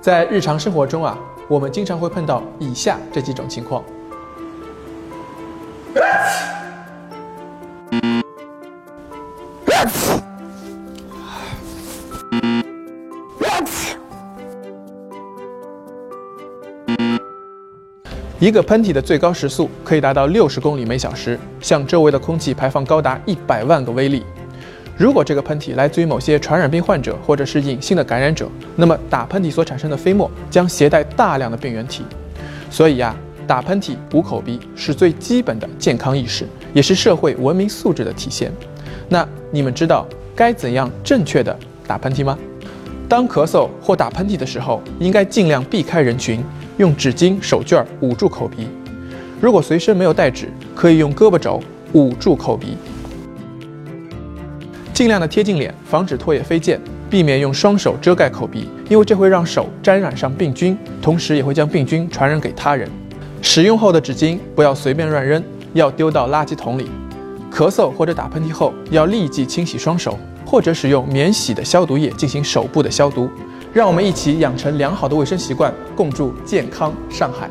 在日常生活中啊，我们经常会碰到以下这几种情况。一个喷嚏的最高时速可以达到六十公里每小时，向周围的空气排放高达一百万个微粒。如果这个喷嚏来自于某些传染病患者或者是隐性的感染者，那么打喷嚏所产生的飞沫将携带大量的病原体。所以呀，打喷嚏、捂口鼻是最基本的健康意识，也是社会文明素质的体现。那你们知道该怎样正确的打喷嚏吗？当咳嗽或打喷嚏的时候，应该尽量避开人群。用纸巾、手绢捂住口鼻。如果随身没有带纸，可以用胳膊肘捂住口鼻。尽量的贴近脸，防止唾液飞溅，避免用双手遮盖口鼻，因为这会让手沾染上病菌，同时也会将病菌传染给他人。使用后的纸巾不要随便乱扔，要丢到垃圾桶里。咳嗽或者打喷嚏后，要立即清洗双手，或者使用免洗的消毒液进行手部的消毒。让我们一起养成良好的卫生习惯，共筑健康上海。